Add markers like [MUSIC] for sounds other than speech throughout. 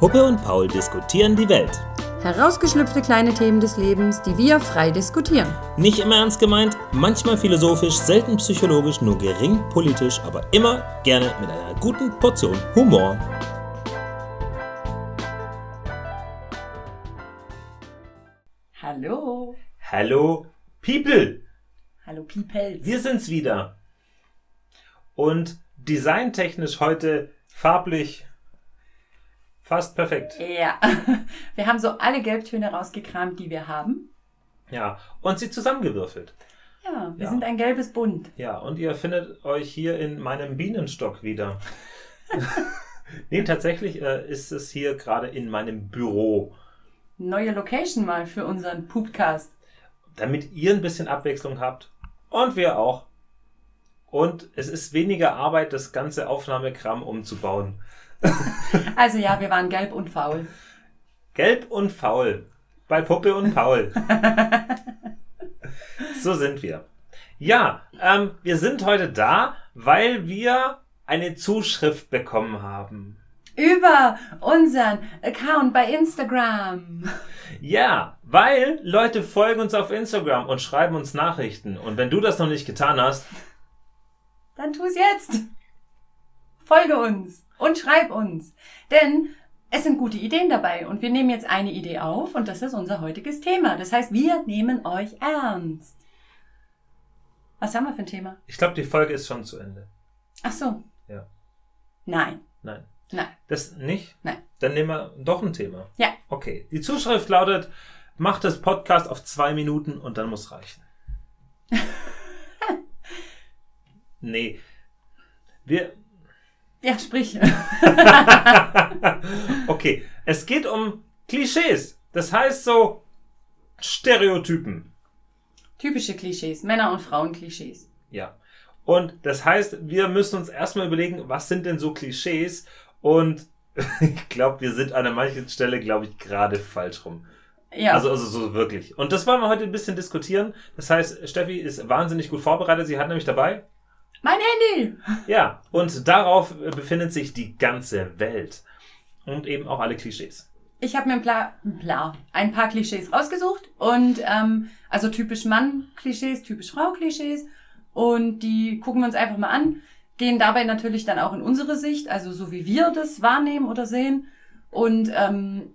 Huppe und Paul diskutieren die Welt. Herausgeschlüpfte kleine Themen des Lebens, die wir frei diskutieren. Nicht immer ernst gemeint, manchmal philosophisch, selten psychologisch, nur gering politisch, aber immer gerne mit einer guten Portion Humor. Hallo. Hallo, People! Hallo Peoples. Wir sind's wieder. Und designtechnisch heute farblich fast perfekt. Ja, [LAUGHS] wir haben so alle Gelbtöne rausgekramt, die wir haben. Ja, und sie zusammengewürfelt. Ja, wir Ja. sind ein gelbes Bund. Ja, und ihr findet euch hier in meinem Bienenstock wieder. [LAUGHS] nee, tatsächlich äh, ist es hier gerade in meinem Büro, Neue Location mal für unseren Poopcast. damit ihr ein bisschen Abwechslung habt und wir auch. Und es ist weniger Arbeit, das ganze Aufnahmekram umzubauen. [LAUGHS] Also ja, wir waren gelb und faul. Gelb und faul. Bei Puppe und Paul. [LAUGHS] so sind wir. Ja, ähm, wir sind heute da, weil wir eine Zuschrift bekommen haben. Über unseren Account bei Instagram. Ja, weil Leute folgen uns auf Instagram und schreiben uns Nachrichten. Und wenn du das noch nicht getan hast, Dann tu es jetzt. Folge uns und schreib uns. Denn es sind gute Ideen dabei und wir nehmen jetzt eine Idee auf und das ist unser heutiges Thema. Das heißt, wir nehmen euch ernst. Was haben wir für ein Thema? ich glaube, die Folge ist schon zu Ende. Ach so. Ja. Nein. Nein. Nein. Das nicht? Nein. Dann nehmen wir doch ein Thema. Ja. Okay. Die Zuschrift lautet, macht das Podcast auf zwei Minuten und dann muss reichen. [LAUGHS] nee. Wir, Ja, sprich. [LAUGHS] okay. Es geht um Klischees. Das heißt so Stereotypen. Typische Klischees. Männer- und Frauen-Klischees. Ja. Und das heißt, wir müssen uns erstmal überlegen, was sind denn so Klischees? Und [LAUGHS] ich glaube, wir sind an der manchen Stelle, glaube ich, gerade falsch rum. Ja. Also, also so wirklich. Und das wollen wir heute ein bisschen diskutieren. Das heißt, Steffi ist wahnsinnig gut vorbereitet. Sie hat nämlich dabei. Mein Handy. Ja. Und darauf befindet sich die ganze Welt. Und eben auch alle Klischees. Ich habe mir ein, Pla Pla ein paar Klischees rausgesucht und ähm, also typisch Mann-Klischees, typisch Frau-Klischees und die gucken wir uns einfach mal an, gehen dabei natürlich dann auch in unsere Sicht, also so wie wir das wahrnehmen oder sehen und ähm,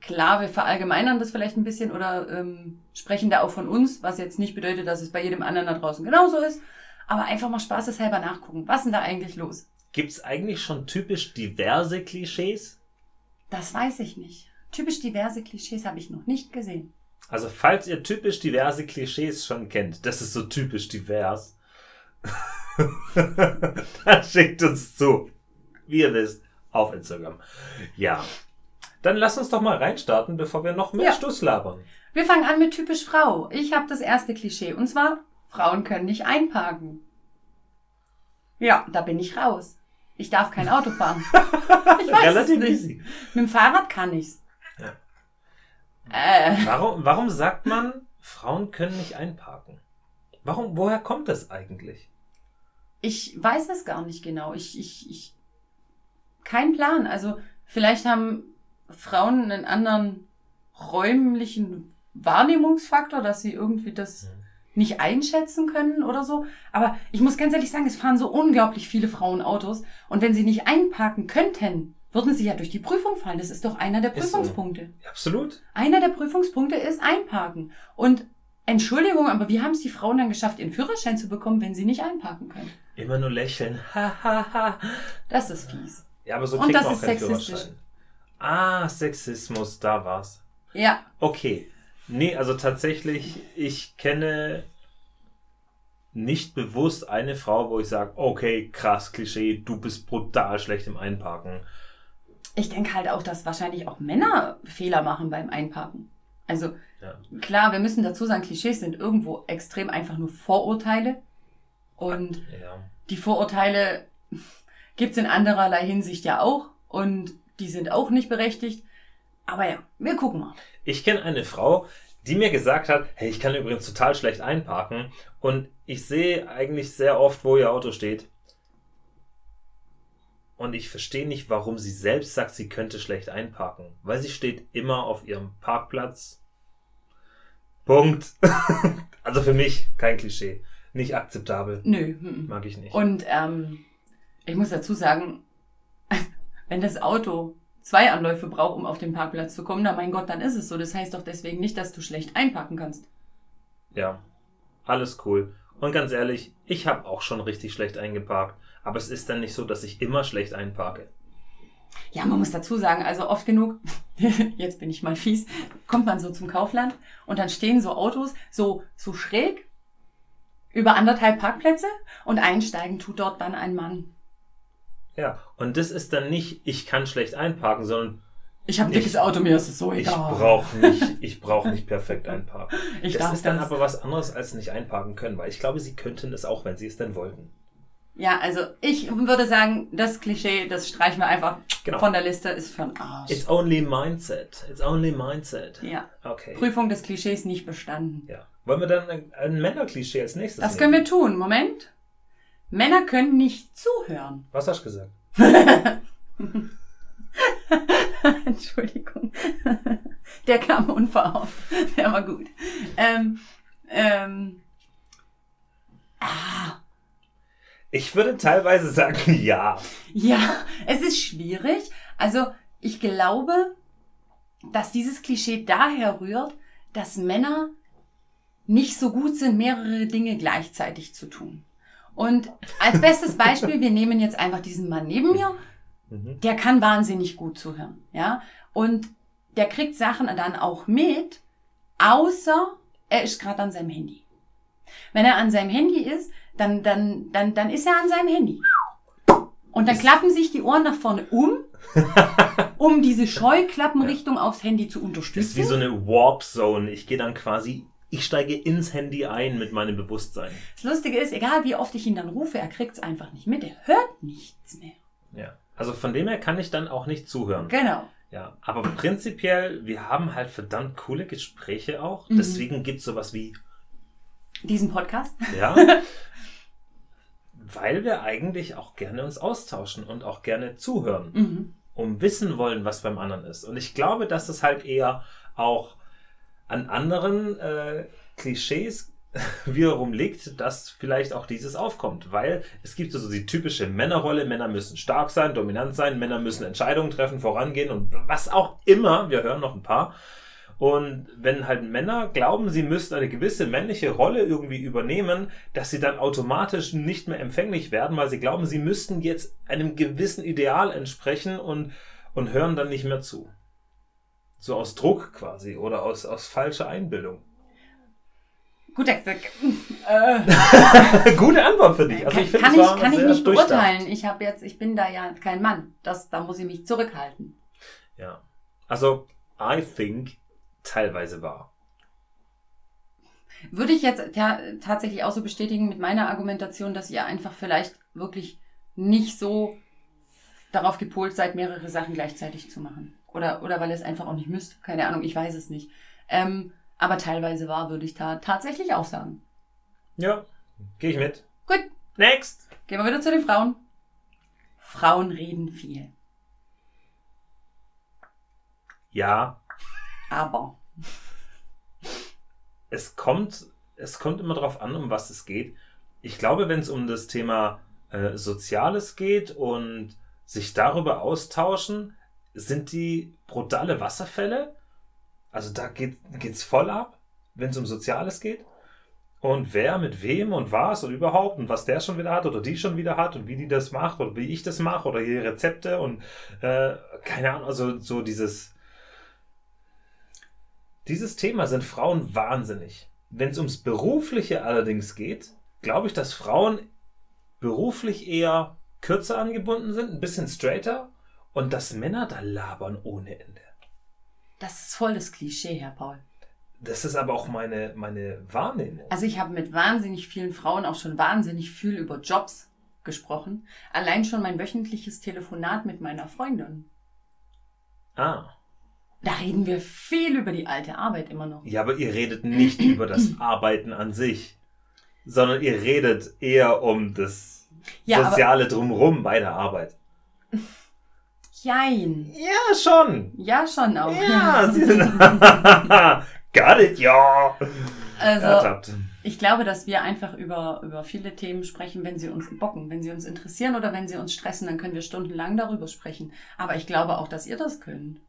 klar, wir verallgemeinern das vielleicht ein bisschen oder ähm, sprechen da auch von uns, was jetzt nicht bedeutet, dass es bei jedem anderen da draußen genauso ist, aber einfach mal spaßeshalber nachgucken, was ist denn da eigentlich los? Gibt's eigentlich schon typisch diverse Klischees? Das weiß ich nicht. Typisch diverse Klischees habe ich noch nicht gesehen. Also, falls ihr typisch diverse Klischees schon kennt, das ist so typisch divers, [LAUGHS] dann schickt uns zu, wie ihr wisst, auf Instagram. Ja. Dann lasst uns doch mal reinstarten, bevor wir noch mehr Ja. Stuss labern. Wir fangen an mit typisch Frau. Ich habe das erste Klischee und zwar, Frauen können nicht einparken. Ja, da bin ich raus. Ich darf kein Auto fahren. [LAUGHS] Ich weiß Relativ es nicht. easy. Mit dem Fahrrad kann ich's. Ja. Äh, Warum, warum sagt man, Frauen können nicht einparken? Warum, woher kommt das eigentlich? ich weiß es gar nicht genau. Ich, ich, ich, kein Plan. Also vielleicht haben Frauen einen anderen räumlichen Wahrnehmungsfaktor, dass sie irgendwie das nicht einschätzen können oder so. Aber ich muss ganz ehrlich sagen, es fahren so unglaublich viele Frauen Autos. Und wenn sie nicht einparken könnten, würden sie ja durch die Prüfung fallen. Das ist doch einer der Ist so. Prüfungspunkte. Absolut. Einer der Prüfungspunkte ist einparken. Und Entschuldigung, aber wie haben es die Frauen dann geschafft, ihren Führerschein zu bekommen, wenn sie nicht einparken können? Immer nur lächeln. Ha, ha, ha. Das ist fies. Ja, aber so Und das man auch ist sexistisch. Führerschein. Ah, Sexismus, da war's. Ja, Okay. Nee, also tatsächlich, ich kenne nicht bewusst eine Frau, wo ich sage, okay, krass, Klischee, du bist brutal schlecht im Einparken. ich denke halt auch, dass wahrscheinlich auch Männer Fehler machen beim Einparken. Also Ja. klar, wir müssen dazu sagen, Klischees sind irgendwo extrem einfach nur Vorurteile. Und Ja. die Vorurteile gibt's in andererlei Hinsicht ja auch. Und die sind auch nicht berechtigt. Aber ja, wir gucken mal. Ich kenne eine Frau, die mir gesagt hat, hey, ich kann übrigens total schlecht einparken und ich sehe eigentlich sehr oft, wo ihr Auto steht. Und ich verstehe nicht, warum sie selbst sagt, sie könnte schlecht einparken. Weil sie steht immer auf ihrem Parkplatz. Punkt. [LAUGHS] also für mich kein Klischee. Nicht akzeptabel. Nö. hm. Mag ich nicht. Und ähm, ich muss dazu sagen, [LAUGHS] wenn das Auto zwei Anläufe braucht, um auf den Parkplatz zu kommen, na mein Gott, dann ist es so. Das heißt doch deswegen nicht, dass du schlecht einparken kannst. Ja, alles cool. Und ganz ehrlich, ich habe auch schon richtig schlecht eingeparkt. Aber es ist dann nicht so, dass ich immer schlecht einparke. Ja, man muss dazu sagen, also oft genug, [LAUGHS] jetzt bin ich mal fies, kommt man so zum Kaufland und dann stehen so Autos so, so schräg über anderthalb Parkplätze und einsteigen tut dort dann ein Mann. Ja, und das ist dann nicht, ich kann schlecht einparken, sondern Ich habe ein Ich- dickes Auto, mir ist es so ich egal. brauche nicht, [LAUGHS] ich brauche nicht perfekt einparken. [LAUGHS] Ich das ist dann das. aber was anderes als nicht einparken können, weil ich glaube, sie könnten es auch, wenn sie es denn wollten. Ja, also ich würde sagen, das Klischee, das streichen wir einfach Genau. von der Liste, ist für den Arsch. It's only mindset. It's only mindset. ja. Okay. Prüfung des Klischees nicht bestanden. Ja. Wollen wir dann ein, ein Männerklischee als nächstes Das können nehmen? wir tun. Moment. Männer können nicht zuhören. Was hast du gesagt? [LAUGHS] Entschuldigung. Der kam unverhofft. Der war gut. Ähm, ähm, ah, Ich würde teilweise sagen, [LAUGHS] ja. ja, es ist schwierig. Also ich glaube, dass dieses Klischee daher rührt, dass Männer nicht so gut sind, mehrere Dinge gleichzeitig zu tun. Und als bestes Beispiel, wir nehmen jetzt einfach diesen Mann neben mir, Mhm. der kann wahnsinnig gut zuhören, ja. Und der kriegt Sachen dann auch mit, außer er ist gerade an seinem Handy. Wenn er an seinem Handy ist, dann, dann, dann, dann ist er an seinem Handy. Und dann klappen sich die Ohren nach vorne um, um diese Scheuklappenrichtung [LAUGHS] aufs Handy zu Das ist unterstützen. wie so eine Warp Zone. Ich gehe dann quasi, ich steige ins Handy ein mit meinem Bewusstsein. Das Lustige ist, egal wie oft ich ihn dann rufe, er kriegt es einfach nicht mit. Er hört nichts mehr. Ja. Also von dem her kann ich dann auch nicht zuhören. Genau. Ja. Aber prinzipiell, wir haben halt verdammt coole Gespräche auch. Mhm. Deswegen gibt es sowas wie, Diesen Podcast. ja. [LAUGHS] weil wir eigentlich auch gerne uns austauschen und auch gerne zuhören. Mhm. um wissen wollen, was beim anderen ist. Und ich glaube, dass es halt eher auch an anderen äh, Klischees [LAUGHS] wiederum liegt, dass vielleicht auch dieses aufkommt. Weil es gibt so die typische Männerrolle, Männer müssen stark sein, dominant sein, Männer müssen Entscheidungen treffen, vorangehen und was auch immer. Wir hören noch ein paar. Und wenn halt Männer glauben, sie müssten eine gewisse männliche Rolle irgendwie übernehmen, dass sie dann automatisch nicht mehr empfänglich werden, weil sie glauben, sie müssten jetzt einem gewissen Ideal entsprechen und, und hören dann nicht mehr zu. So aus Druck quasi oder aus, aus falscher Einbildung. Gut, [LAUGHS] äh, Gute Antwort für dich. Also ich finde, kann ich, kann ich nicht beurteilen. Ich habe jetzt, ich bin da ja kein Mann. Das, da muss ich mich zurückhalten. Ja. Also, I think teilweise war. Würde ich jetzt ta tatsächlich auch so bestätigen mit meiner Argumentation, dass ihr einfach vielleicht wirklich nicht so darauf gepolt seid, mehrere Sachen gleichzeitig zu machen. Oder, oder weil ihr es einfach auch nicht müsst. Keine Ahnung, ich weiß es nicht. Ähm, aber teilweise war, würde ich da tatsächlich auch sagen. Ja, gehe ich mit. Gut, Next. gehen wir wieder zu den Frauen. Frauen reden viel. Ja, Aber. es kommt, es kommt immer darauf an, um was es geht. Ich glaube, wenn es um das Thema äh, Soziales geht und sich darüber austauschen, sind die brutale Wasserfälle. Also da geht geht's voll ab, wenn es um Soziales geht. Und wer mit wem und was und überhaupt und was der schon wieder hat oder die schon wieder hat und wie die das macht oder wie ich das mache oder hier Rezepte und äh, keine Ahnung, also so dieses dieses Thema sind Frauen wahnsinnig. Wenn es ums Berufliche allerdings geht, glaube ich, dass Frauen beruflich eher kürzer angebunden sind, ein bisschen straighter und dass Männer da labern ohne Ende. Das ist voll das Klischee, Herr Paul. Das ist aber auch meine, meine Wahrnehmung. Also ich habe mit wahnsinnig vielen Frauen auch schon wahnsinnig viel über Jobs gesprochen. Allein schon mein wöchentliches Telefonat mit meiner Freundin. Ah. Da reden wir viel über die alte Arbeit immer noch. Ja, aber ihr redet nicht [CLEARS THROAT] über das Arbeiten an sich, sondern ihr redet eher um das Ja, Soziale drumherum bei der Arbeit. [LAUGHS] Jein. Ja, schon. Ja, schon auch. Ja, [LAUGHS] sie sind. [LAUGHS] Got it, ja. Also, Ertappt. ich glaube, dass wir einfach über, über viele Themen sprechen, wenn sie uns bocken, wenn sie uns interessieren oder wenn sie uns stressen, dann können wir stundenlang darüber sprechen. Aber ich glaube auch, dass ihr das könnt.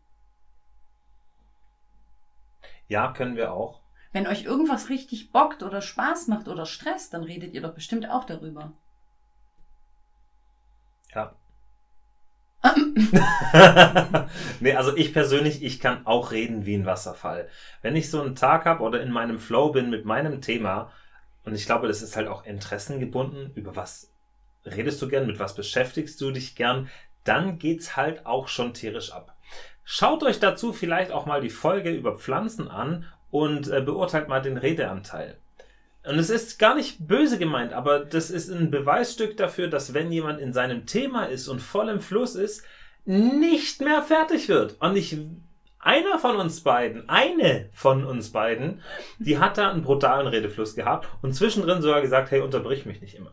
Ja, können wir auch. Wenn euch irgendwas richtig bockt oder Spaß macht oder stresst, dann redet ihr doch bestimmt auch darüber. Ja. [LAUGHS] nee, also ich persönlich, ich kann auch reden wie ein Wasserfall. Wenn ich so einen Tag habe oder in meinem Flow bin mit meinem Thema, und ich glaube, das ist halt auch interessengebunden, über was redest du gern, mit was beschäftigst du dich gern, dann geht's halt auch schon tierisch ab. Schaut euch dazu vielleicht auch mal die Folge über Pflanzen an und äh, beurteilt mal den Redeanteil. Und es ist gar nicht böse gemeint, aber das ist ein Beweisstück dafür, dass wenn jemand in seinem Thema ist und voll im Fluss ist, nicht mehr fertig wird. Und ich, einer von uns beiden, eine von uns beiden, die hat da einen brutalen Redefluss gehabt und zwischendrin sogar gesagt, hey, unterbrich mich nicht immer.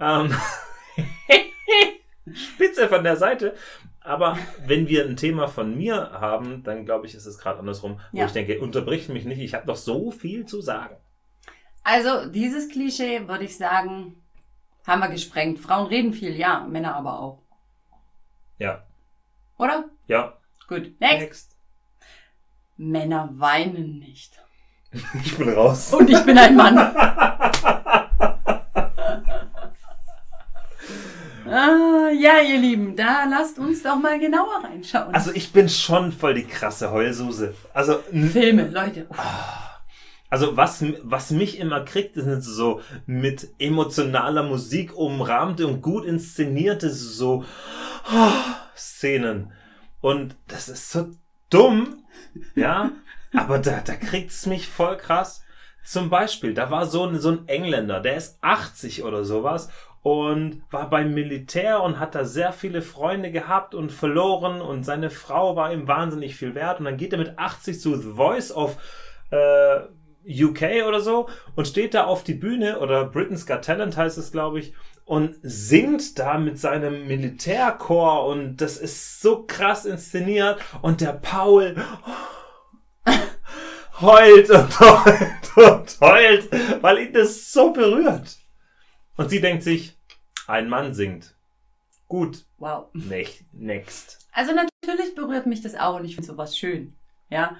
Ähm, [LAUGHS] Spitze von der Seite. Aber wenn wir ein Thema von mir haben, dann glaube ich, ist es gerade andersrum, wo Ja. ich denke, unterbrich mich nicht, ich habe noch so viel zu sagen. Also, dieses Klischee, würde ich sagen, haben wir gesprengt. Frauen reden viel, ja, Männer aber auch. Ja, Oder? ja. Gut. Next. Next. Männer weinen nicht. [LAUGHS] Ich bin raus. Und ich bin ein Mann. [LAUGHS] ah, ja, ihr Lieben, da lasst uns doch mal genauer reinschauen. Also ich bin schon voll die krasse Heulsuse. Also, Filme, Leute. Uff. Also was, was mich immer kriegt, sind so mit emotionaler Musik umrahmte und gut inszenierte so Szenen. Und das ist so dumm, ja, [LAUGHS] aber da, da kriegt's mich voll krass. Zum Beispiel, da war so ein, so ein Engländer, der ist 80 oder sowas und war beim Militär und hat da sehr viele Freunde gehabt und verloren und seine Frau war ihm wahnsinnig viel wert und dann geht er mit 80 zu The Voice of äh, UK oder so und steht da auf die Bühne oder Britain's Got Talent heißt es, glaube ich, und singt da mit seinem Militärchor und das ist so krass inszeniert und der Paul [GASPS] heult und heult und heult, weil ihn das so berührt. Und sie denkt sich, ein Mann singt. Gut, Wow. nicht, next. Also natürlich berührt mich das auch und ich finde sowas schön. Ja.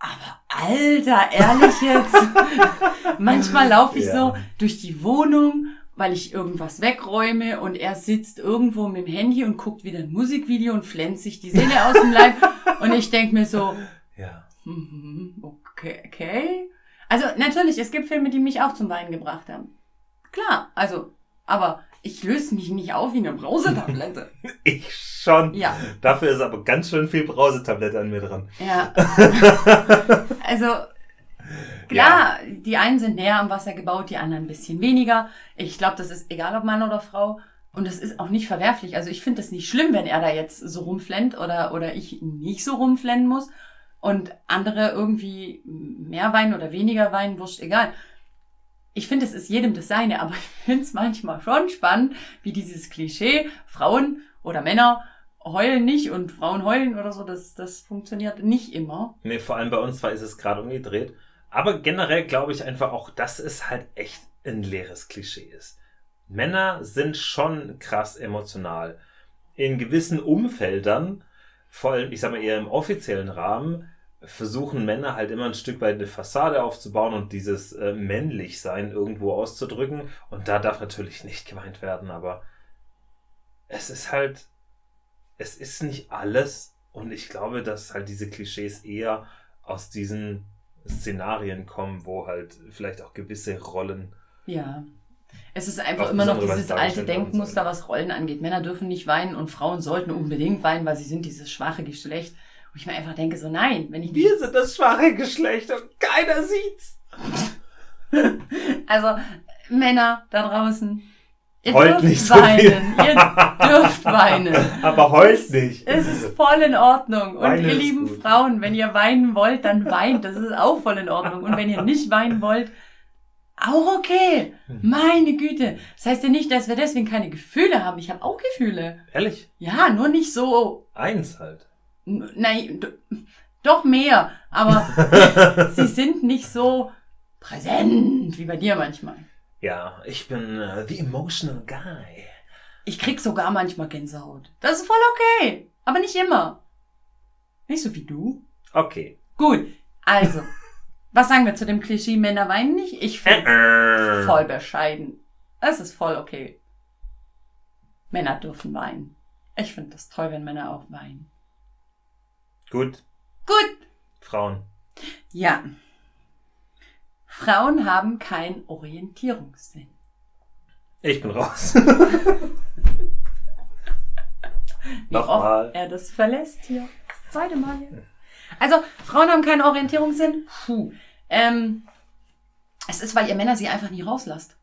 Aber Alter, ehrlich jetzt. [LAUGHS] Manchmal laufe ich Ja. so durch die Wohnung, weil ich irgendwas wegräume und er sitzt irgendwo mit dem Handy und guckt wieder ein Musikvideo und flänzt sich die Seele aus dem Leib. [LAUGHS] Und ich denke mir so, Ja. mhm, okay, okay. Also natürlich, es gibt Filme, die mich auch zum Weinen gebracht haben. Klar, also, aber ich löse mich nicht auf wie eine Brausetablette. [LAUGHS] Ich schon. Ja. Dafür ist aber ganz schön viel Brausetablette an mir dran. Ja. [LAUGHS] also, klar, die einen sind näher am Wasser gebaut, die anderen ein bisschen weniger. Ich glaube, das ist egal, ob Mann oder Frau. Und es ist auch nicht verwerflich. Also ich finde es nicht schlimm, wenn er da jetzt so rumflennt oder, oder ich nicht so rumflennen muss und andere irgendwie mehr weinen oder weniger weinen, wurscht, egal. Ich finde, es ist jedem das Seine, aber ich finde es manchmal schon spannend, wie dieses Klischee, Frauen oder Männer heulen nicht und Frauen heulen oder so, das, das funktioniert nicht immer. Nee, vor allem bei uns zwar ist es gerade umgedreht. Aber generell glaube ich einfach auch, dass es halt echt ein leeres Klischee ist. Männer sind schon krass emotional. In gewissen Umfeldern, vor allem, ich sag mal eher im offiziellen Rahmen, versuchen Männer halt immer ein Stück weit eine Fassade aufzubauen und dieses äh, männlich sein irgendwo auszudrücken. Und da darf natürlich nicht gemeint werden, aber es ist halt, es ist nicht alles. Und ich glaube, dass halt diese Klischees eher aus diesen Szenarien kommen, wo halt vielleicht auch gewisse Rollen. Ja. Es ist einfach immer noch dieses alte Denkmuster, was Rollen angeht. Männer dürfen nicht weinen und Frauen sollten unbedingt weinen, weil sie sind dieses schwache Geschlecht. Wo ich mir einfach denke, so nein, wenn ich nicht. Wir sind das schwache Geschlecht und keiner sieht's. [LAUGHS] Also, Männer da draußen, ihr Heult dürft nicht so weinen. viel. Ihr [LAUGHS] dürft weinen. Aber heult nicht. Es ist voll in Ordnung. Und Weinen ihr lieben gut. Frauen, wenn ihr weinen wollt, dann weint. Das ist auch voll in Ordnung. Und wenn ihr nicht weinen wollt, Auch okay. Hm. Meine Güte. Das heißt ja nicht, dass wir deswegen keine Gefühle haben. Ich habe auch Gefühle. Ehrlich? Ja, nur nicht so. Eins halt. Nein, doch mehr. Aber [LAUGHS] sie sind nicht so präsent wie bei dir manchmal. Ja, ich bin äh, the emotional guy. Ich krieg sogar manchmal Gänsehaut. Das ist voll okay. Aber nicht immer. Nicht so wie du. Okay. Gut. Also, was sagen wir zu dem Klischee Männer weinen nicht? Ich finde Äh, voll bescheiden. Es ist voll okay. Männer dürfen weinen. Ich finde das toll, wenn Männer auch weinen. Gut, Gut. Frauen. Ja. Frauen haben keinen Orientierungssinn. Ich bin raus. [LAUGHS] Wie Nochmal. oft er das verlässt hier. Das zweite Mal jetzt. Also, Frauen haben keinen Orientierungssinn. Puh. Ähm, es ist, weil ihr Männer sie einfach nie rauslasst.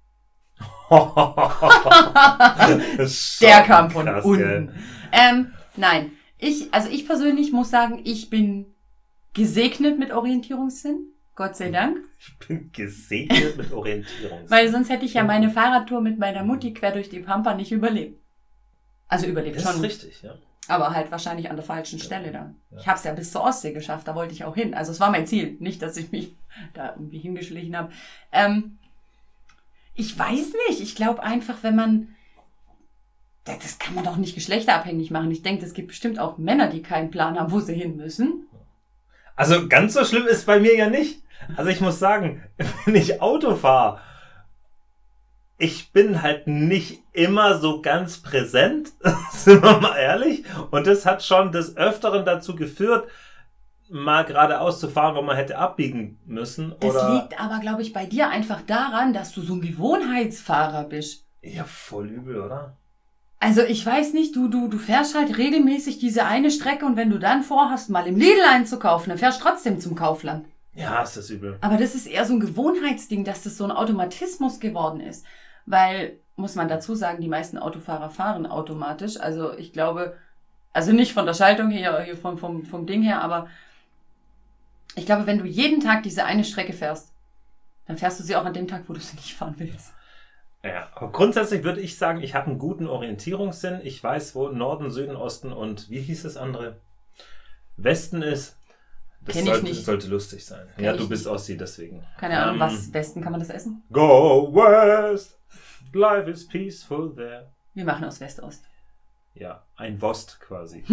[LAUGHS] [LAUGHS] Der kam von unten. Ähm, nein. Ich, also ich persönlich muss sagen, ich bin gesegnet mit Orientierungssinn. Gott sei Dank. Ich bin gesegnet mit Orientierung. Weil sonst hätte ich ja meine Fahrradtour mit meiner Mutti quer durch die Pampa nicht überlebt. Also überlebt das schon. ist richtig, ja. Aber halt wahrscheinlich an der falschen Stelle dann. Ja. Ich habe es ja bis zur Ostsee geschafft, da wollte ich auch hin. Also es war mein Ziel, nicht, dass ich mich [LAUGHS] da irgendwie hingeschlichen habe. Ähm, ich weiß nicht, ich glaube einfach, wenn man... Das das kann man doch nicht geschlechterabhängig machen. Ich denke, es gibt bestimmt auch Männer, die keinen Plan haben, wo sie hin müssen. Also ganz so schlimm ist bei mir ja nicht. Also ich muss sagen, [LAUGHS] wenn ich Auto fahre, ich bin halt nicht immer so ganz präsent, [LAUGHS] sind wir mal ehrlich. Und das hat schon des Öfteren dazu geführt, mal geradeaus zu fahren, wo man hätte abbiegen müssen. Das oder liegt aber, glaube ich, bei dir einfach daran, dass du so ein Gewohnheitsfahrer bist. ja, voll übel, oder? Also ich weiß nicht, du, du, du fährst halt regelmäßig diese eine Strecke und wenn du dann vorhast, mal im Lidl einzukaufen, dann fährst du trotzdem zum Kaufland. Ja, ist das übel. Aber das ist eher so ein Gewohnheitsding, dass das so ein Automatismus geworden ist. Weil, muss man dazu sagen, die meisten Autofahrer fahren automatisch. Also ich glaube, also nicht von der Schaltung her, hier vom, vom, vom Ding her, aber ich glaube, wenn du jeden Tag diese eine Strecke fährst, dann fährst du sie auch an dem Tag, wo du sie nicht fahren willst. Ja, aber grundsätzlich würde ich sagen, ich habe einen guten Orientierungssinn. Ich weiß, wo Norden, Süden, Osten und wie hieß das andere? Westen ist. Das Kenn ich sollte, nicht. sollte lustig sein. Kenn ja, ich du bist Ossi, deswegen. Keine Ahnung, Ähm, was Westen kann man das essen? Go West, life is peaceful there. Wir machen aus West-Ost. Ja, ein Wost quasi. [LAUGHS]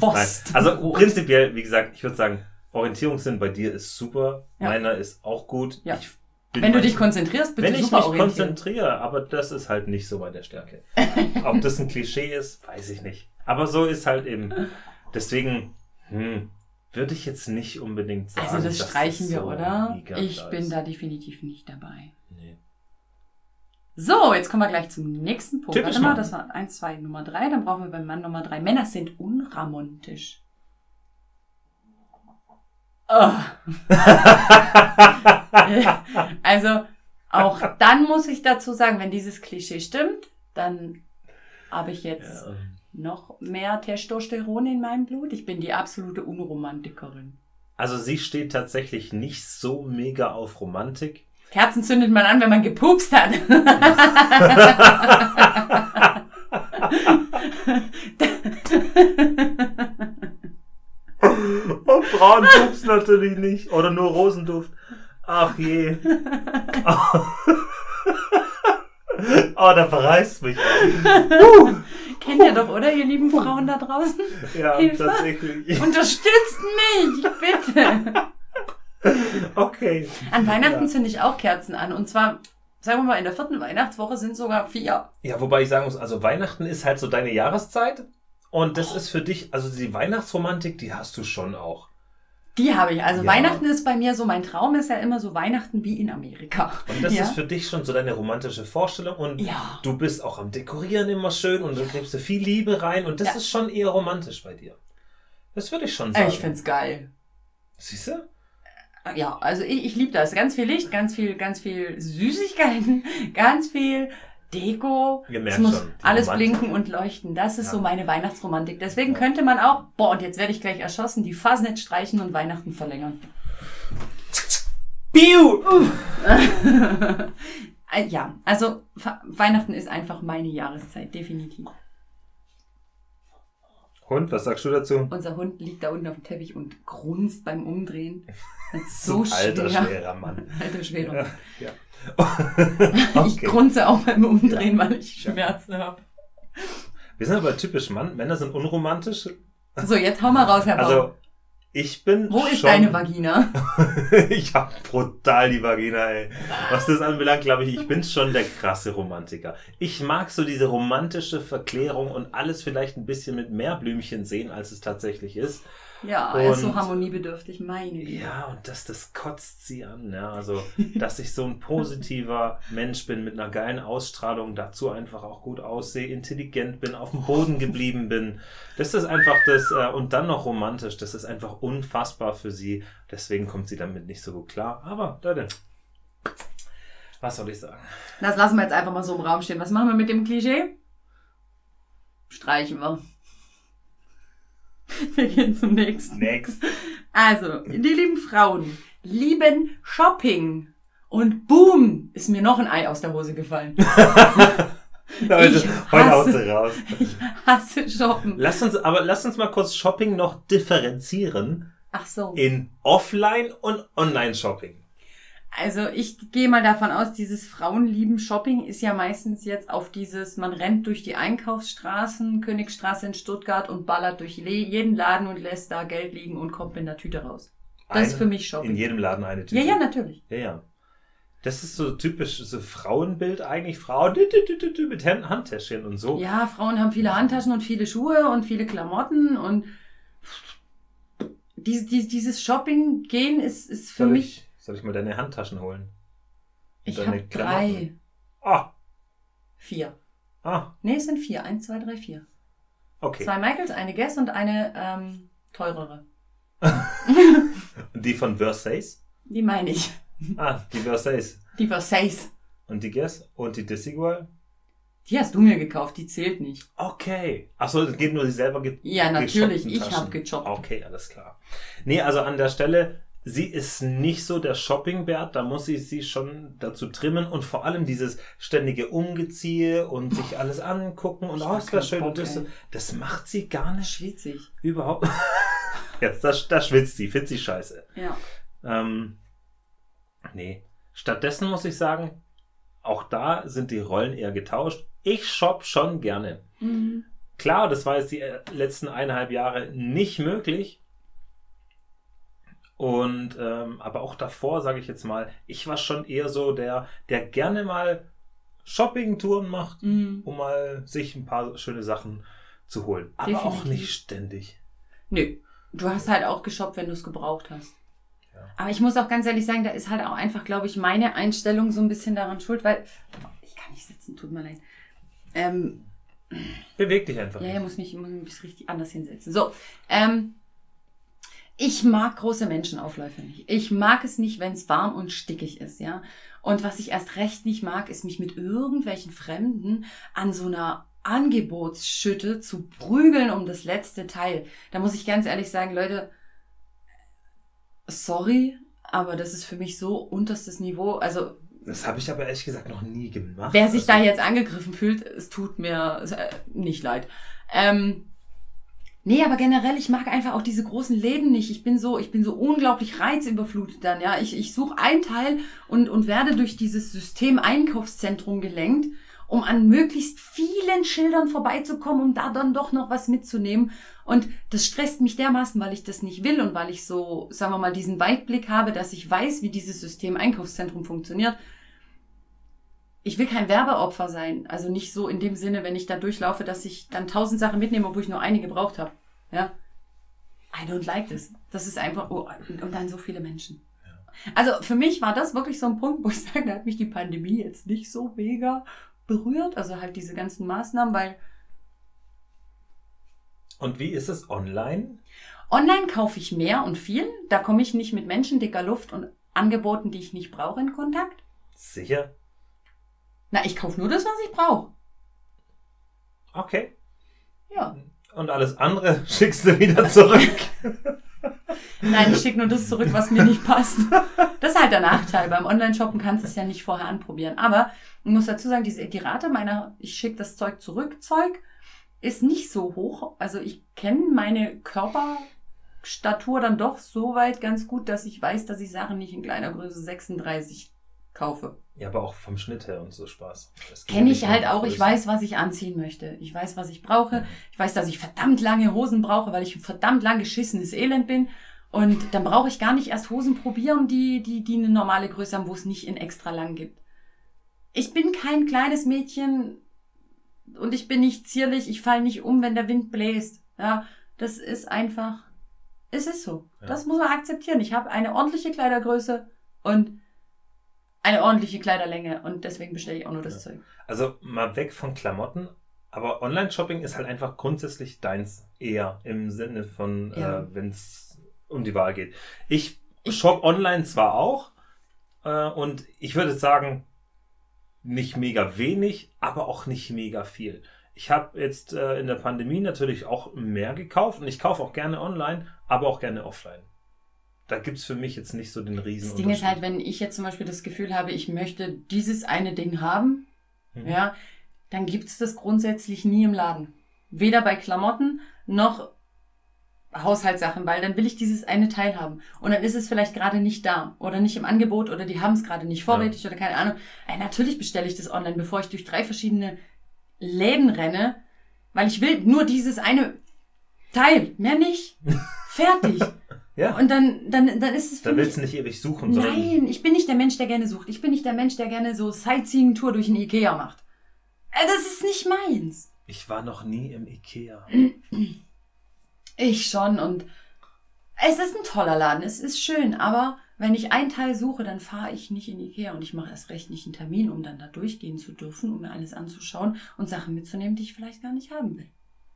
Wost. Nein. Also prinzipiell, wie gesagt, ich würde sagen, Orientierungssinn bei dir ist super. Ja. Meiner ist auch gut. Ja. Ich bin Wenn du dich konzentrierst, bist Wenn du ich super mich orientiert. konzentriere, aber das ist halt nicht so meine Stärke. Ob das ein Klischee ist, weiß ich nicht. Aber so ist halt eben. Deswegen hm, würde ich jetzt nicht unbedingt sagen. Also das streichen wir, so oder? Ich klar bin ist. da definitiv nicht dabei. Nee. So, jetzt kommen wir gleich zum nächsten Punkt. Typisch Warte mal, das war 1, 2, Nummer 3. Dann brauchen wir beim Mann Nummer 3. Männer sind unromantisch. Oh. [LAUGHS] also, auch dann muss ich dazu sagen, wenn dieses Klischee stimmt, dann habe ich jetzt Ja, ähm, noch mehr Testosteron in meinem Blut. Ich bin die absolute Unromantikerin. also sie steht tatsächlich nicht so mega auf Romantik. Kerzen zündet man an, wenn man gepupst hat. [LAUGHS] [LAUGHS] Und Frauen pupsen natürlich nicht. Oder nur Rosenduft. Ach je. [LAUGHS] Oh, da verreißt mich. Kennt ihr doch, oder, ihr lieben Frauen da draußen? Ja, Hilfe. tatsächlich. Unterstützt mich, bitte. Okay. An Weihnachten Ja. zünde ich auch Kerzen an. Und zwar, sagen wir mal, in der vierten Weihnachtswoche sind sogar vier. Ja, wobei ich sagen muss, also Weihnachten ist halt so deine Jahreszeit. Und das ist für dich, also die Weihnachtsromantik, die hast du schon auch. Die habe ich. Also Ja. Weihnachten ist bei mir so, mein Traum ist ja immer so Weihnachten wie in Amerika. Und das ja? ist für dich schon so deine romantische Vorstellung. Und Ja. du bist auch am Dekorieren immer schön und du gibst da viel Liebe rein. Und das ist schon eher romantisch bei dir. Das würde ich schon Äh, sagen. Ich find's geil. Siehst du? Ja, also ich, ich liebe das. Ganz viel Licht, ganz viel, ganz viel Süßigkeiten, [LAUGHS] ganz viel Deko. Es muss schon. alles Romantik. blinken und leuchten. Das ist Ja. so meine Weihnachtsromantik. Deswegen Ja. könnte man auch, boah, und jetzt werde ich gleich erschossen, die Fasnet streichen und Weihnachten verlängern. Biu! [LAUGHS] Äh, ja, also Weihnachten ist einfach meine Jahreszeit, definitiv. Hund, was sagst du dazu? Unser Hund liegt da unten auf dem Teppich und grunzt beim Umdrehen. [LAUGHS] So Ein alter, schwer. schwerer Mann. Alter, schwerer. Ja. ja. [LAUGHS] [LAUGHS] Ich okay. grunze auch beim Umdrehen, Ja. weil ich Schmerzen habe. Wir sind aber typisch Mann. Männer sind unromantisch. So, jetzt hau mal raus, Herr Bauer. Also, ich bin. Wo ist schon, deine Vagina? [LAUGHS] ich hab brutal die Vagina, ey. Was das anbelangt, glaube ich, ich bin schon der krasse Romantiker. Ich mag so diese romantische Verklärung und alles vielleicht ein bisschen mit mehr Blümchen sehen, als es tatsächlich ist. Ja, er ist so harmoniebedürftig, meine Güte. Ja, und das, das kotzt sie an. Ja, also, [LAUGHS] dass ich so ein positiver Mensch bin mit einer geilen Ausstrahlung, dazu einfach auch gut aussehe, intelligent bin, auf dem Boden geblieben bin. Das ist einfach das, äh, und dann noch romantisch, das ist einfach unfassbar für sie. Deswegen kommt sie damit nicht so gut klar. Aber, Leute, was soll ich sagen? Das lassen wir jetzt einfach mal so im Raum stehen. Was machen wir mit dem Klischee? Streichen wir. [LAUGHS] Wir gehen zum nächsten. Next. Also, die lieben Frauen lieben Shopping. Und boom, ist mir noch ein Ei aus der Hose gefallen. [LAUGHS] Leute, Ich heute hasse- haust du raus. [LAUGHS] Ich hasse Shoppen. Lass uns, aber lass uns mal kurz Shopping noch differenzieren Ach so. in Offline- und Online-Shopping. Also ich gehe mal davon aus, dieses Frauenlieben Shopping ist ja meistens jetzt auf dieses, man rennt durch die Einkaufsstraßen, Königstraße in Stuttgart und ballert durch jeden Laden und lässt da Geld liegen und kommt mit einer Tüte raus. Das ist Eine- für mich In Shopping. jedem Laden eine Tüte. Ja, ja, natürlich. Ja, ja. Das ist so typisch, so Frauenbild eigentlich. Frauen mit Hand- Handtäschchen und so. Ja, Frauen haben viele Handtaschen und viele Schuhe und viele Klamotten und dies, dies, dieses Shopping gehen ist, ist für soll, mich. Soll ich mal deine Handtaschen holen? Ich habe drei, Ah, vier. ah, Nee, es sind vier. Eins, zwei, drei, vier. okay. Zwei Michaels, eine Guess und eine ähm, teurere. Und [LAUGHS] die von Versace? Die meine ich. Ah, die Versace. Die Versace. Und die Guess? Und die Desigual? Die hast du mir gekauft, die zählt nicht. Okay. Achso, es geht nur die selber ge Ja, natürlich, ich habe gejobbt. Okay, alles klar. Nee, also an der Stelle, sie ist nicht so der Shoppingbert, da muss ich sie schon dazu trimmen und vor allem dieses ständige Umgeziehe und sich alles angucken und oh, ist das schön und das, das macht sie gar nicht Schwitzig. überhaupt. [LAUGHS] Jetzt, da, da schwitzt sie, findet sie scheiße. Ja. Ähm, nee. Stattdessen muss ich sagen, auch da sind die Rollen eher getauscht. Ich shop schon gerne. Mhm. Klar, das war jetzt die äh, letzten eineinhalb Jahre nicht möglich. Und ähm, aber auch davor, sage ich jetzt mal, ich war schon eher so der, der gerne mal Shopping-Touren macht, Mhm. um mal sich ein paar schöne Sachen zu holen. Aber auch Definitiv. nicht ständig. Nö. Du hast halt auch geshoppt, wenn du es gebraucht hast. Ja. Aber ich muss auch ganz ehrlich sagen, da ist halt auch einfach, glaube ich, meine Einstellung so ein bisschen daran schuld, weil ich kann nicht sitzen, tut mir leid. Ähm, Beweg dich einfach. Ja, ja, muss mich, muss mich richtig anders hinsetzen. So, ähm, ich mag große Menschenaufläufe nicht. Ich mag es nicht, wenn es warm und stickig ist, ja. Und was ich erst recht nicht mag, ist mich mit irgendwelchen Fremden an so einer Angebotsschütte zu prügeln um das letzte Teil. Da muss ich ganz ehrlich sagen, Leute, sorry, aber das ist für mich so unterstes Niveau. Also Das habe ich aber ehrlich gesagt noch nie gemacht. Wer sich Also, da jetzt angegriffen fühlt, es tut mir äh, nicht leid. Ähm, nee, aber generell, ich mag einfach auch diese großen Läden nicht. Ich bin so, ich bin so unglaublich reizüberflutet dann, ja. Ich, ich suche ein Teil und, und werde durch dieses System Einkaufszentrum gelenkt, um an möglichst vielen Schildern vorbeizukommen, um da dann doch noch was mitzunehmen. Und das stresst mich dermaßen, weil ich das nicht will und weil ich so, sagen wir mal, diesen Weitblick habe, dass ich weiß, wie dieses System Einkaufszentrum funktioniert ich will kein Werbeopfer sein. Also nicht so in dem Sinne, wenn ich da durchlaufe, dass ich dann tausend Sachen mitnehme, obwohl ich nur eine gebraucht habe. Ja. I don't like this. Das ist einfach, oh, und und dann so viele Menschen. Also für mich war das wirklich so ein Punkt, wo ich sage, da hat mich die Pandemie jetzt nicht so mega berührt. Also halt diese ganzen Maßnahmen, weil Und wie ist es online? online kaufe ich mehr und viel. Da komme ich nicht mit Menschen dicker Luft und Angeboten, die ich nicht brauche, in Kontakt. Sicher? Na, ich kaufe nur das, was ich brauche. Okay. Ja. Und alles andere [LAUGHS] schickst du wieder zurück. [LAUGHS] Nein, ich schicke nur das zurück, was mir nicht passt. Das ist halt der Nachteil. Beim Online-Shoppen kannst du es ja nicht vorher anprobieren. Aber ich muss dazu sagen, diese, die Rate meiner, ich schicke das Zeug zurück, Zeug, ist nicht so hoch. Also ich kenne meine Körperstatur dann doch so weit ganz gut, dass ich weiß, dass ich Sachen nicht in kleiner Größe 36 kaufe. Ja, aber auch vom Schnitt her und so Spaß. Kenne ich halt auch. Ich weiß, was ich anziehen möchte. Ich weiß, was ich brauche. Mhm. Ich weiß, dass ich verdammt lange Hosen brauche, weil ich ein verdammt lang geschissenes Elend bin. Und dann brauche ich gar nicht erst Hosen probieren, die, die, die eine normale Größe haben, wo es nicht in extra lang gibt. Ich bin kein kleines Mädchen und ich bin nicht zierlich. Ich falle nicht um, wenn der Wind bläst. Ja, das ist einfach, es ist so. Ja. Das muss man akzeptieren. Ich habe eine ordentliche Kleidergröße und eine ordentliche Kleiderlänge und deswegen bestelle ich auch nur das ja. Zeug. Also mal weg von Klamotten, aber Online-Shopping ist halt einfach grundsätzlich deins eher im Sinne von, ja. äh, wenn es um die Wahl geht. Ich, ich shop online zwar auch äh, und ich würde sagen, nicht mega wenig, aber auch nicht mega viel. Ich habe jetzt äh, in der Pandemie natürlich auch mehr gekauft und ich kaufe auch gerne online, aber auch gerne offline da gibt es für mich jetzt nicht so den riesen Das Ding ist halt, wenn ich jetzt zum Beispiel das Gefühl habe, ich möchte dieses eine Ding haben, mhm. ja, dann gibt es das grundsätzlich nie im Laden. Weder bei Klamotten noch Haushaltssachen, weil dann will ich dieses eine Teil haben. Und dann ist es vielleicht gerade nicht da oder nicht im Angebot oder die haben es gerade nicht vorrätig ja. oder keine Ahnung. Ey, natürlich bestelle ich das online, bevor ich durch drei verschiedene Läden renne, weil ich will nur dieses eine Teil, mehr nicht. [LAUGHS] Fertig. Ja. Und dann, dann, dann ist es. Da willst du nicht ewig suchen. Nein, ich bin nicht der Mensch, der gerne sucht. Ich bin nicht der Mensch, der gerne so Sightseeing-Tour durch ein Ikea macht. Äh, das ist nicht meins. Ich war noch nie im Ikea. [CLEARS THROAT] Ich schon und es ist ein toller Laden, es ist schön, aber wenn ich ein Teil suche, dann fahre ich nicht in Ikea und ich mache erst recht nicht einen Termin, um dann da durchgehen zu dürfen, um mir alles anzuschauen und Sachen mitzunehmen, die ich vielleicht gar nicht haben will.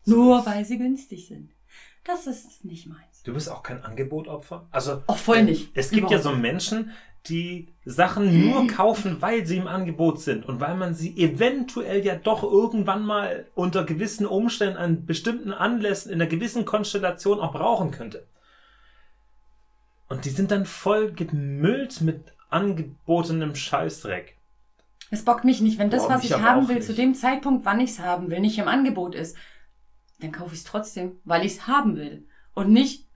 Nur weil sie günstig sind. Das ist nicht meins. Du bist auch kein Angebotopfer? Also, auch voll nicht. Es gibt Überhaupt. ja so Menschen, die Sachen nur kaufen, weil sie im Angebot sind und weil man sie eventuell ja doch irgendwann mal unter gewissen Umständen an bestimmten Anlässen in einer gewissen Konstellation auch brauchen könnte. Und die sind dann voll gemüllt mit angebotenem Scheißdreck. Es bockt mich nicht, wenn das, Boah, was ich haben will, nicht. zu dem Zeitpunkt, wann ich es haben will, nicht im Angebot ist dann kaufe ich es trotzdem, weil ich es haben will. Und nicht,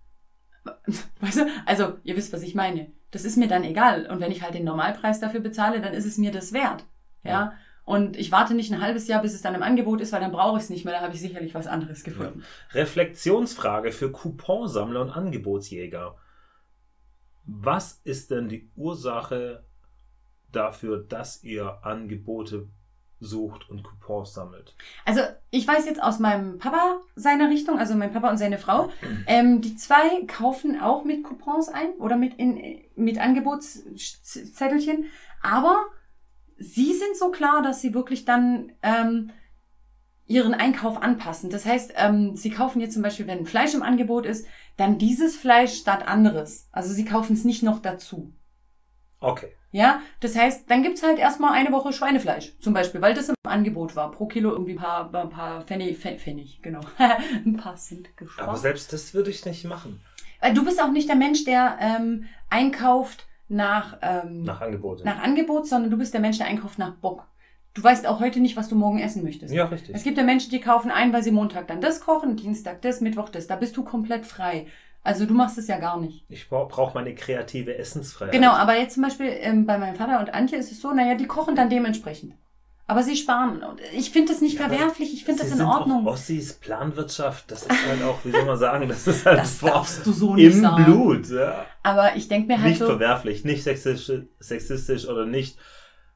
[LAUGHS] weißt du, also ihr wisst, was ich meine. Das ist mir dann egal. Und wenn ich halt den Normalpreis dafür bezahle, dann ist es mir das wert. Ja. ja. Und ich warte nicht ein halbes Jahr, bis es dann im Angebot ist, weil dann brauche ich es nicht mehr. Da habe ich sicherlich was anderes gefunden. Ja. Reflexionsfrage für Couponsammler und Angebotsjäger. Was ist denn die Ursache dafür, dass ihr Angebote sucht und Coupons sammelt. Also ich weiß jetzt aus meinem Papa seiner Richtung, also mein Papa und seine Frau, ähm, die zwei kaufen auch mit Coupons ein oder mit, in, mit Angebotszettelchen, aber sie sind so klar, dass sie wirklich dann ähm, ihren Einkauf anpassen. Das heißt, ähm, sie kaufen jetzt zum Beispiel, wenn Fleisch im Angebot ist, dann dieses Fleisch statt anderes. Also sie kaufen es nicht noch dazu. Okay. Ja, das heißt, dann gibt's halt erstmal eine Woche Schweinefleisch zum Beispiel, weil das im Angebot war. Pro Kilo irgendwie [LAUGHS] ein paar, ein paar Pfennig, Pfennig, genau. ein paar Cent gespart. Aber selbst das würde ich nicht machen. Weil du bist auch nicht der Mensch, der ähm, einkauft nach, ähm, nach Angebot. Nach Angebot, sondern du bist der Mensch, der einkauft nach Bock. Du weißt auch heute nicht, was du morgen essen möchtest. Ja, richtig. Es gibt ja Menschen, die kaufen ein, weil sie Montag dann das kochen, Dienstag das, Mittwoch das. Da bist du komplett frei. Also du machst es ja gar nicht. Ich brauche meine kreative Essensfreiheit. Genau, aber jetzt zum Beispiel ähm, bei meinem Vater und Antje ist es so, naja, die kochen dann dementsprechend. Aber sie sparen. Ich finde das nicht ja, verwerflich, ich finde das in Ordnung. Auch Ossis Planwirtschaft, das ist halt auch, wie soll man sagen, das ist halt das darfst du so nicht im sagen. Blut. Ja. Aber ich denke mir halt nicht so... Verwerflich, nicht sexistisch, sexistisch oder nicht...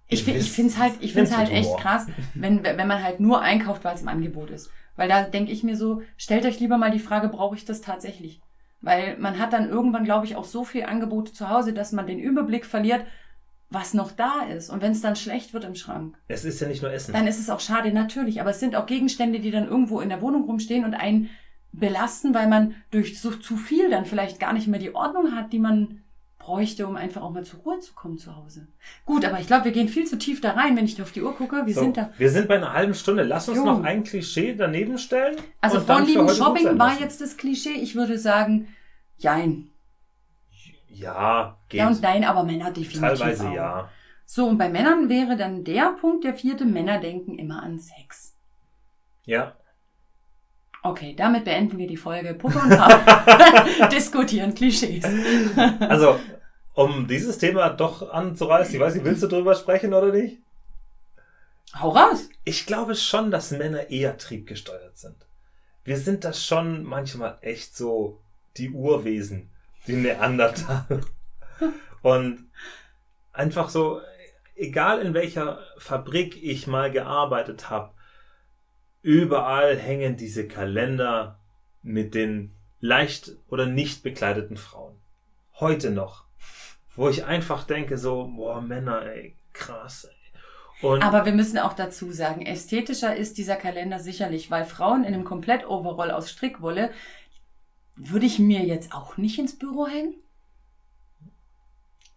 Ich, ich finde es halt, ich find's halt echt krass, wenn, wenn man halt nur einkauft, weil es im Angebot ist. Weil da denke ich mir so, stellt euch lieber mal die Frage, brauche ich das tatsächlich? Weil man hat dann irgendwann, glaube ich, auch so viel Angebote zu Hause, dass man den Überblick verliert, was noch da ist. Und wenn es dann schlecht wird im Schrank. Es ist ja nicht nur Essen. Dann ist es auch schade, natürlich. Aber es sind auch Gegenstände, die dann irgendwo in der Wohnung rumstehen und einen belasten, weil man durch so zu viel dann vielleicht gar nicht mehr die Ordnung hat, die man bräuchte, um einfach auch mal zur Ruhe zu kommen zu Hause. Gut, aber ich glaube, wir gehen viel zu tief da rein, wenn ich auf die Uhr gucke. Wir so, sind da. Wir sind bei einer halben Stunde. Lass uns jo. noch ein Klischee daneben stellen. Also Vorlieben Shopping war jetzt das Klischee. Ich würde sagen, jein. Ja, geht. Ja und nein, aber Männer definitiv Teilweise auch. ja. So, und bei Männern wäre dann der Punkt, der vierte, Männer denken immer an Sex. Ja. Okay, damit beenden wir die Folge. Puppe und Paul [LAUGHS] [LAUGHS] diskutieren Klischees. Also, um dieses Thema doch anzureißen, ich weiß nicht, willst du drüber sprechen oder nicht? Hau raus. Ich glaube schon, dass Männer eher triebgesteuert sind. Wir sind das schon manchmal echt so die Urwesen, die Neandertaler. [LAUGHS] Und einfach so, egal in welcher Fabrik ich mal gearbeitet habe, überall hängen diese Kalender mit den leicht oder nicht bekleideten Frauen. Heute noch. Wo ich einfach denke so, boah, Männer, ey, krass, ey. Und Aber wir müssen auch dazu sagen, ästhetischer ist dieser Kalender sicherlich, weil Frauen in einem Komplett-Overall aus Strickwolle würde ich mir jetzt auch nicht ins Büro hängen.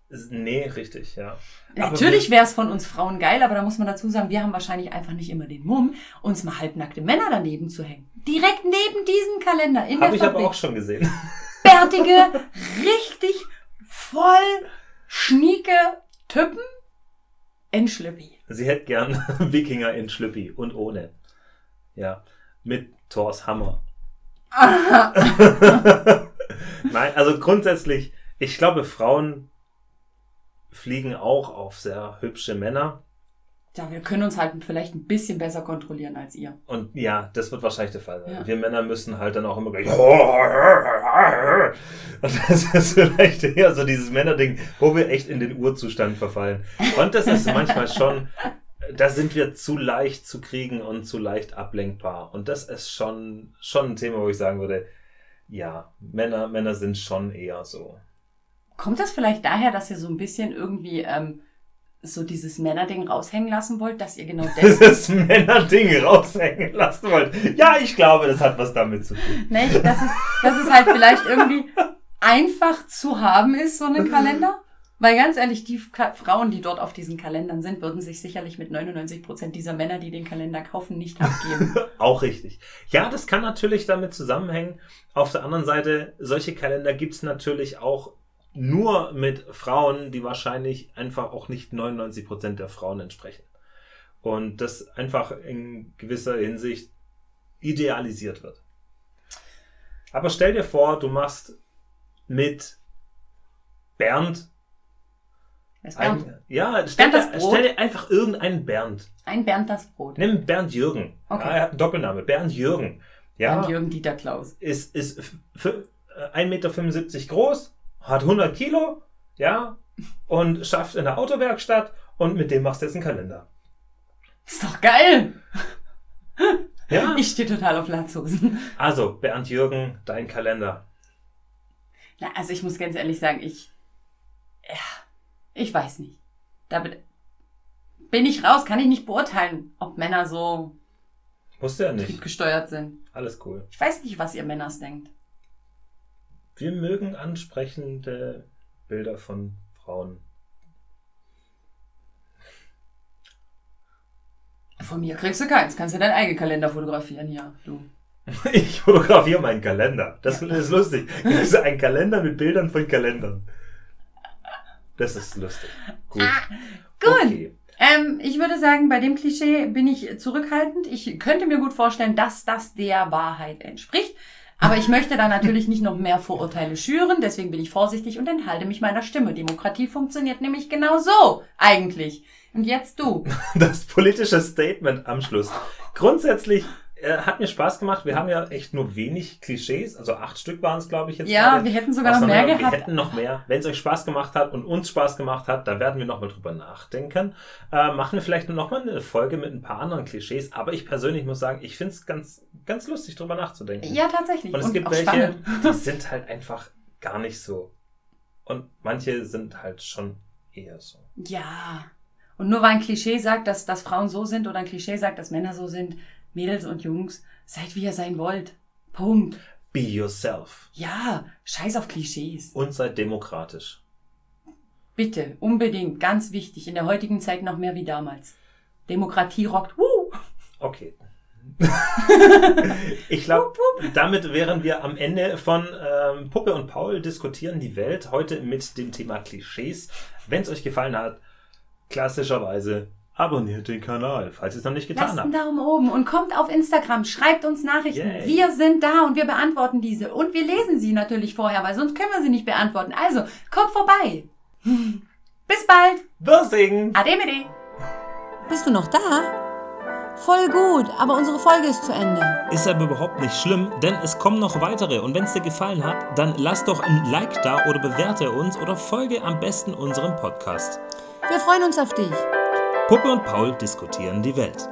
Nee, richtig, ja. Natürlich wäre es von uns Frauen geil, aber da muss man dazu sagen, wir haben wahrscheinlich einfach nicht immer den Mumm, uns mal halbnackte Männer daneben zu hängen. Direkt neben diesem Kalender in der Habe ich aber Fabrik. auch schon gesehen. Bärtige, [LAUGHS] richtig voll schnieke Typen in Schlüppi. Sie hätte gern [LAUGHS] Wikinger in Schlüppi und ohne. Ja, mit Thors Hammer. [LAUGHS] Nein, also grundsätzlich, ich glaube, Frauen fliegen auch auf sehr hübsche Männer. Ja, wir können uns halt vielleicht ein bisschen besser kontrollieren als ihr. Und ja, das wird wahrscheinlich der Fall sein. Ja. Wir Männer müssen halt dann auch immer gleich. [LAUGHS] [LAUGHS] Und das ist vielleicht eher so dieses Männerding, wo wir echt in den Urzustand verfallen. Und das ist manchmal schon, da sind wir zu leicht zu kriegen und zu leicht ablenkbar. Und das ist schon, schon ein Thema, wo ich sagen würde, ja, Männer, Männer sind schon eher so. Kommt das vielleicht daher, dass ihr so ein bisschen irgendwie ähm, so dieses Männerding raushängen lassen wollt, dass ihr genau [LAUGHS] das... Das Männerding raushängen lassen wollt. Ja, ich glaube, das hat was damit zu tun. ne, dass, es, dass es halt vielleicht irgendwie einfach zu haben ist, so einen Kalender? Weil ganz ehrlich, die Ka Frauen, die dort auf diesen Kalendern sind, würden sich sicherlich mit 99 Prozent dieser Männer, die den Kalender kaufen, nicht abgeben. [LAUGHS] Auch richtig. Ja, das kann natürlich damit zusammenhängen. Auf der anderen Seite, solche Kalender gibt's natürlich auch nur mit Frauen, die wahrscheinlich einfach auch nicht 99% der Frauen entsprechen. Und das einfach in gewisser Hinsicht idealisiert wird. Aber stell dir vor, du machst mit Bernd Bernd. ein, ja, stell Bernd dir, stell dir einfach irgendeinen Bernd. Ein Bernd das Brot. Nimm Bernd Jürgen. Okay. Ja, er hat einen Doppelname. Bernd Jürgen. Ja, Bernd Jürgen Dieter Klaus. ist, ist f- f- äh, 1,75 Meter groß, hat 100 Kilo, ja, und schafft in der Autowerkstatt und mit dem machst du jetzt einen Kalender. Ist doch geil! Ja, [LAUGHS] Ich stehe total auf Latzhosen. also Bernd Jürgen, dein Kalender. Na, also ich muss ganz ehrlich sagen, ich. Ja, ich weiß nicht. Da bin- ich raus, kann ich nicht beurteilen, ob Männer so Musst du ja nicht. gesteuert sind. Alles cool. Ich weiß nicht, was ihr Männers denkt. Wir mögen ansprechende Bilder von Frauen. Von mir kriegst du keins. Kannst du deinen eigenen Kalender fotografieren hier, du. [LAUGHS] Ich fotografiere meinen Kalender. Das ist lustig. Das ist ein Kalender mit Bildern von Kalendern. Das ist lustig. Gut. Gut. Okay. Ähm, ich würde sagen, bei dem Klischee bin ich zurückhaltend. Ich könnte mir gut vorstellen, dass das der Wahrheit entspricht. Aber ich möchte da natürlich nicht noch mehr Vorurteile schüren. Deswegen bin ich vorsichtig und enthalte mich meiner Stimme. Demokratie funktioniert nämlich genau so, eigentlich. Und jetzt du. Das politische Statement am Schluss. Grundsätzlich äh, hat mir Spaß gemacht. Wir haben ja echt nur wenig Klischees. Also acht Stück waren es, glaube ich, jetzt. Ja, gerade. wir hätten sogar noch mehr Auseinander. gehabt. Wir hätten noch mehr. Wenn es euch Spaß gemacht hat und uns Spaß gemacht hat, da werden wir nochmal drüber nachdenken. Äh, machen wir vielleicht nochmal eine Folge mit ein paar anderen Klischees. Aber ich persönlich muss sagen, ich finde es ganz, ganz lustig, drüber nachzudenken. Ja, tatsächlich. Und es gibt auch welche, spannend. die sind halt einfach gar nicht so. Und manche sind halt schon eher so. Ja. Und nur weil ein Klischee sagt, dass, dass Frauen so sind oder ein Klischee sagt, dass Männer so sind, Mädels und Jungs, seid wie ihr sein wollt. Punkt. Be yourself. Ja, scheiß auf Klischees. Und seid demokratisch. Bitte, unbedingt, ganz wichtig, in der heutigen Zeit noch mehr wie damals. Demokratie rockt. Woo! Okay. [LAUGHS] ich glaube, damit wären wir am Ende von ähm, Puppe und Paul diskutieren die Welt heute mit dem Thema Klischees. Wenn es euch gefallen hat, klassischerweise abonniert den Kanal, falls ihr es noch nicht getan Lasst habt. einen Daumen oben und kommt auf Instagram, schreibt uns Nachrichten. Yay. Wir sind da und wir beantworten diese. Und wir lesen sie natürlich vorher, weil sonst können wir sie nicht beantworten. Also, kommt vorbei. [LAUGHS] Bis bald. Wirsing! Ademede. Bist du noch da? Voll gut, aber unsere Folge ist zu Ende. Ist aber überhaupt nicht schlimm, denn es kommen noch weitere. Und wenn es dir gefallen hat, dann lass doch ein Like da oder bewerte uns oder folge am besten unserem Podcast. Wir freuen uns auf dich. Puppe und Paul diskutieren die Welt.